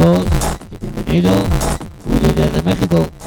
world, if you need it, we need it in Mexico.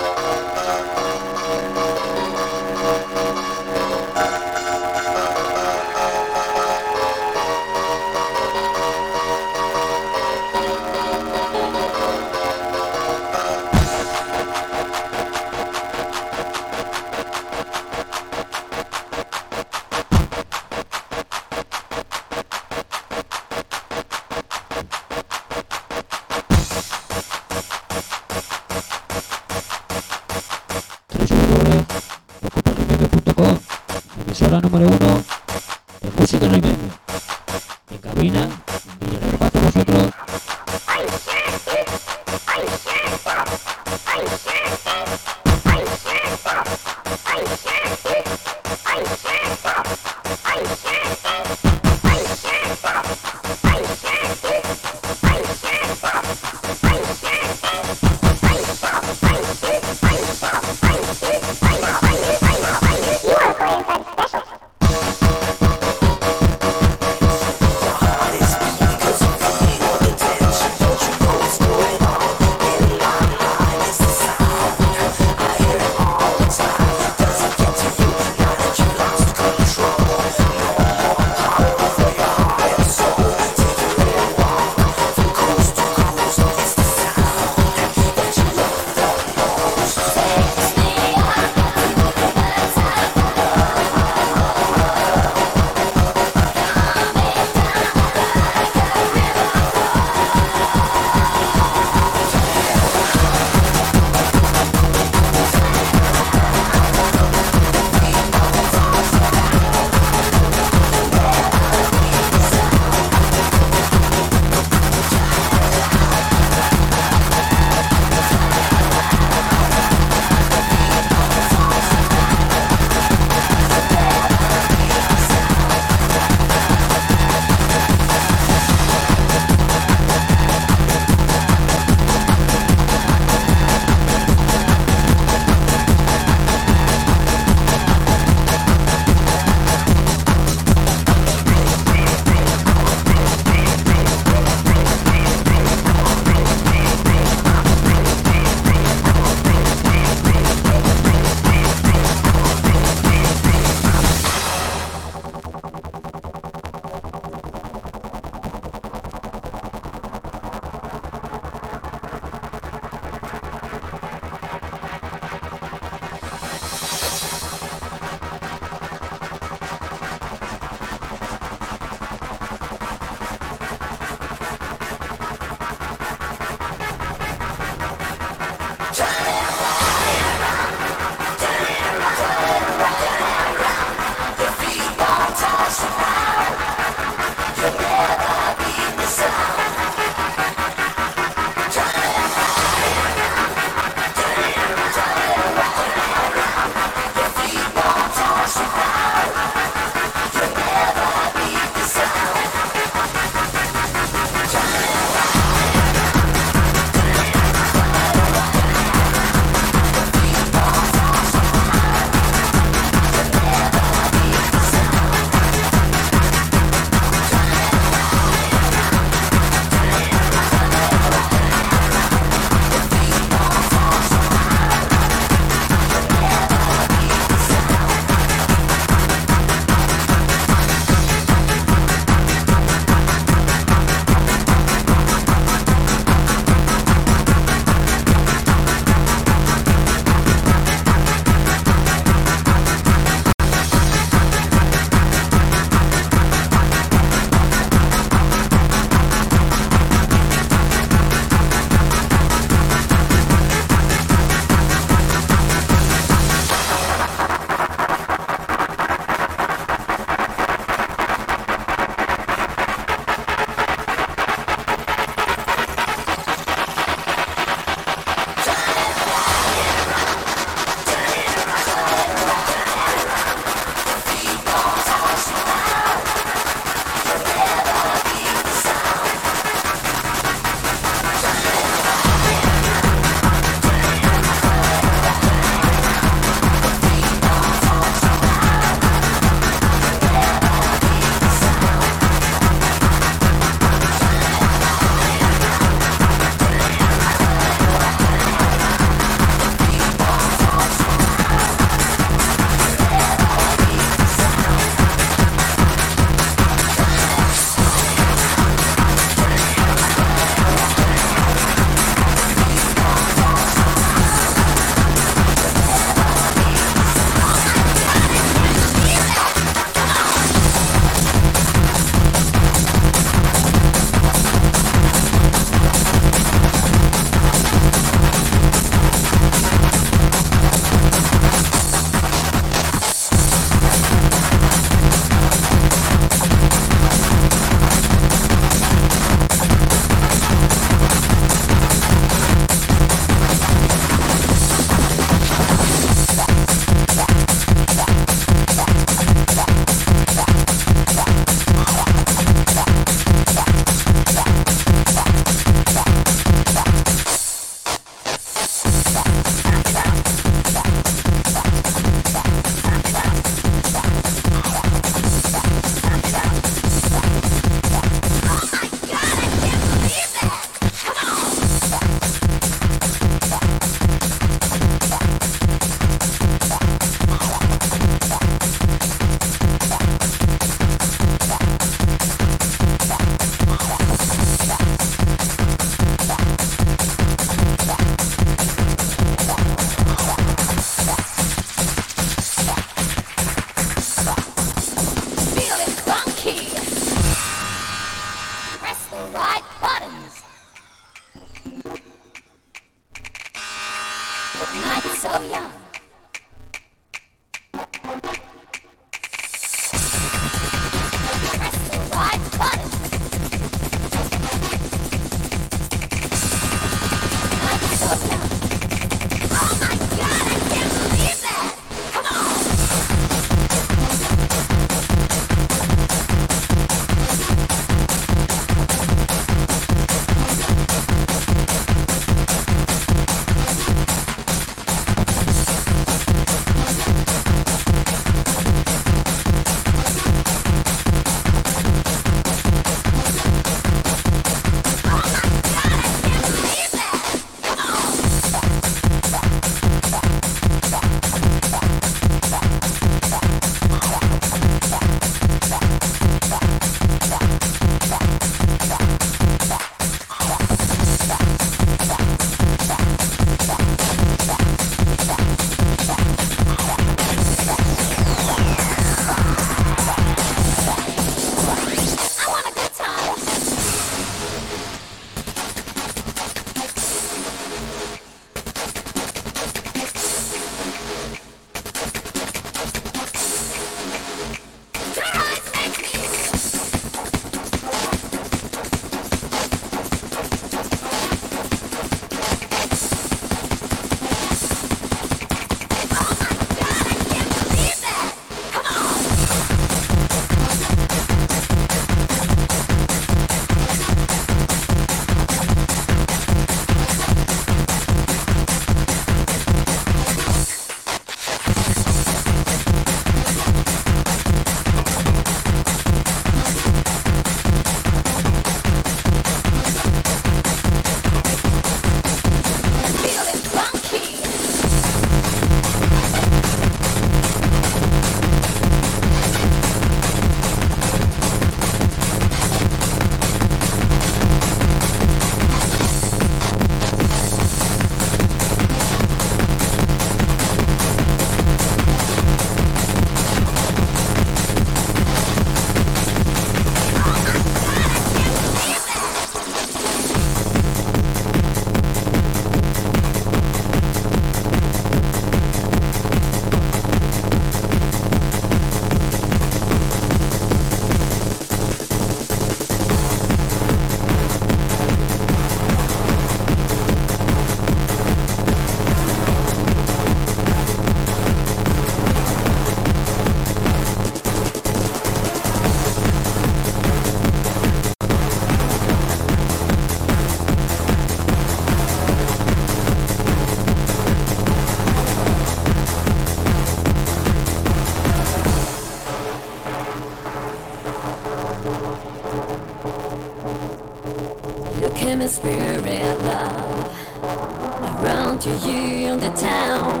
to the town.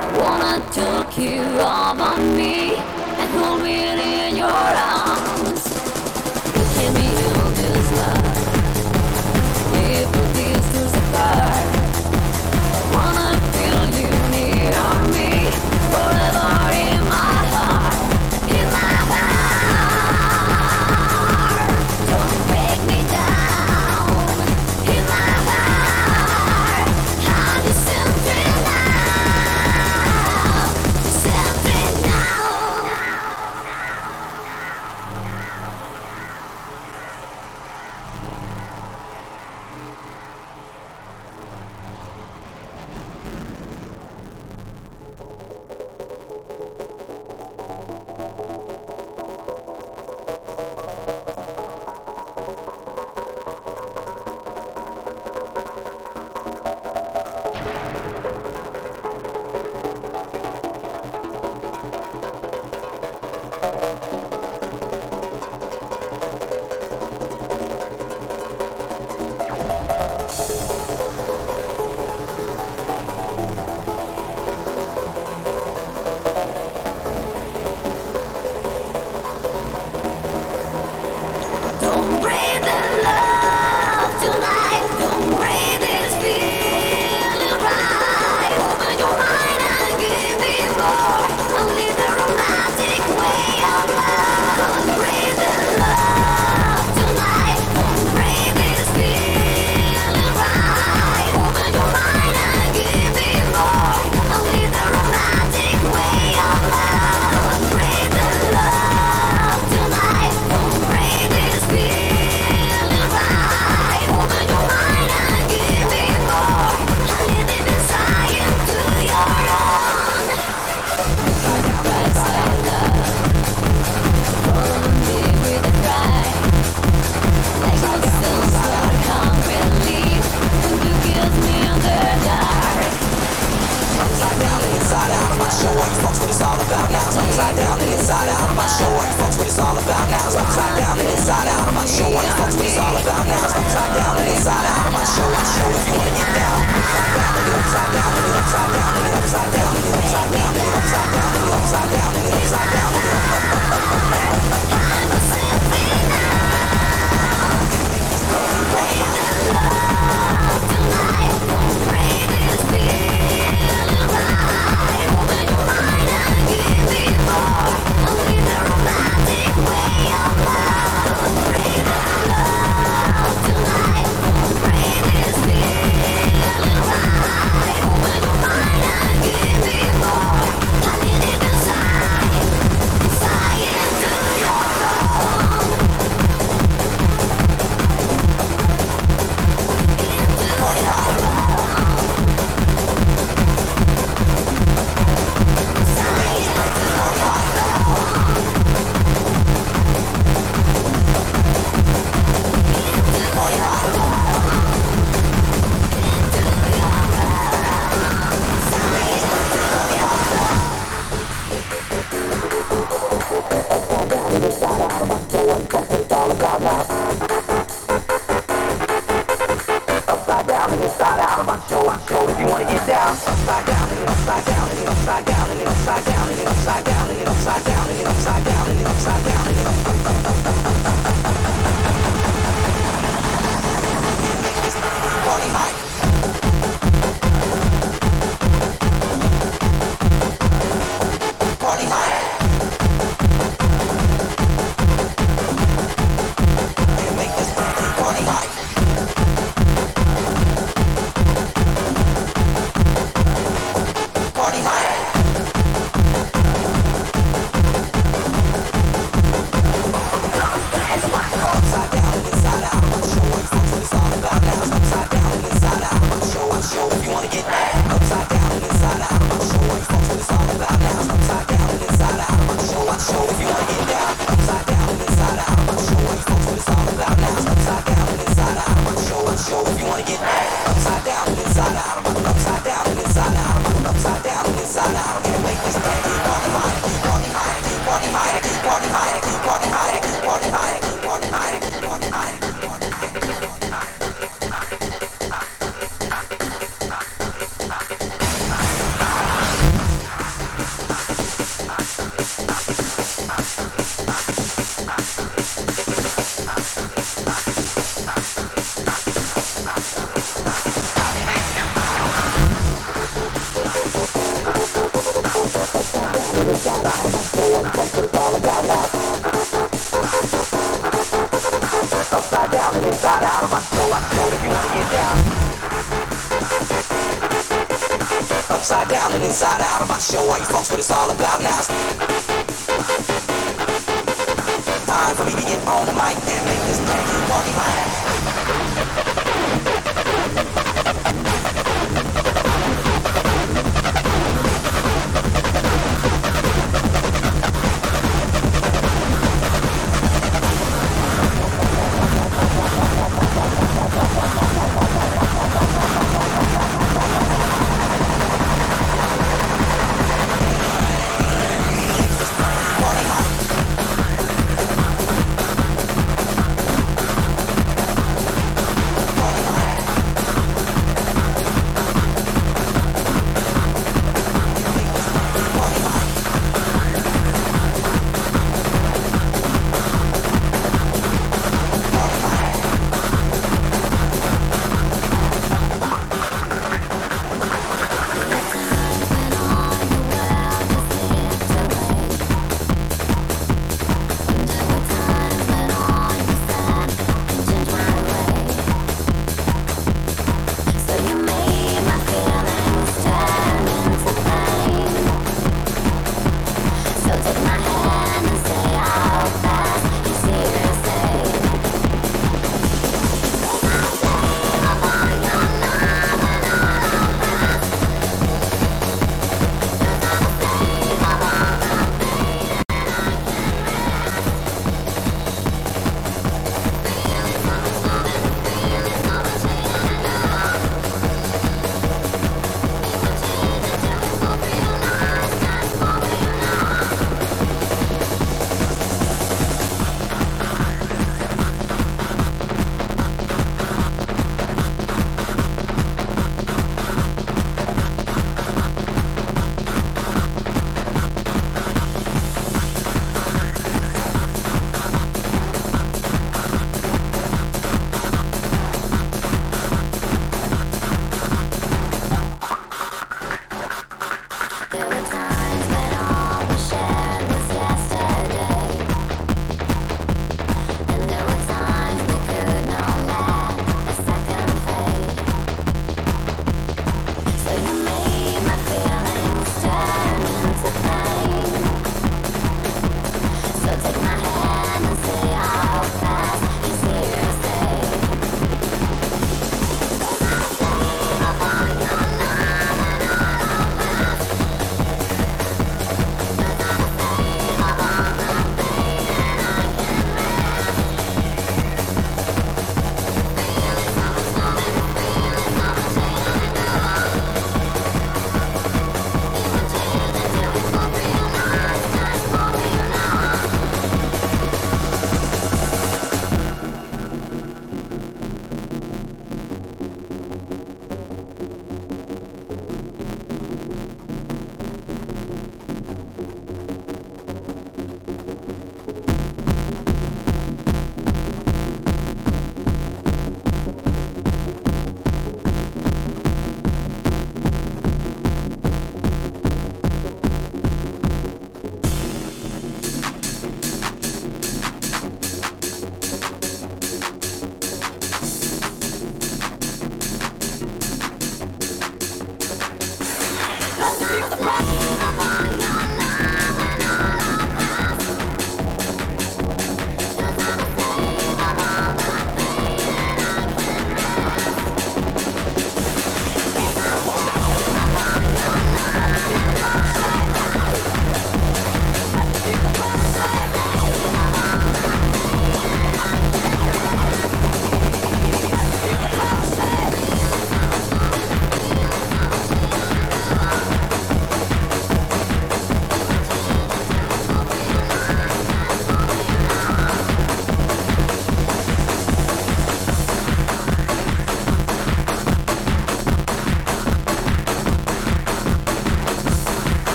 I wanna talk you about me and hold me. out of my show. What the all about now? And inside out Upside down and upside down and upside down and upside down and.